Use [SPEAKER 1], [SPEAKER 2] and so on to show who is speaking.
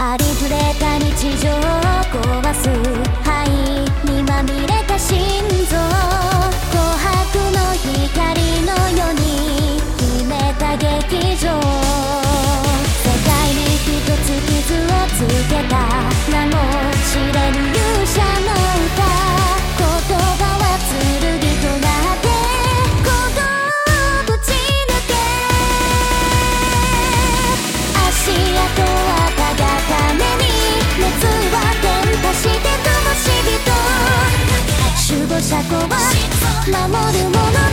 [SPEAKER 1] ありふれた日常を壊す車庫は守るもの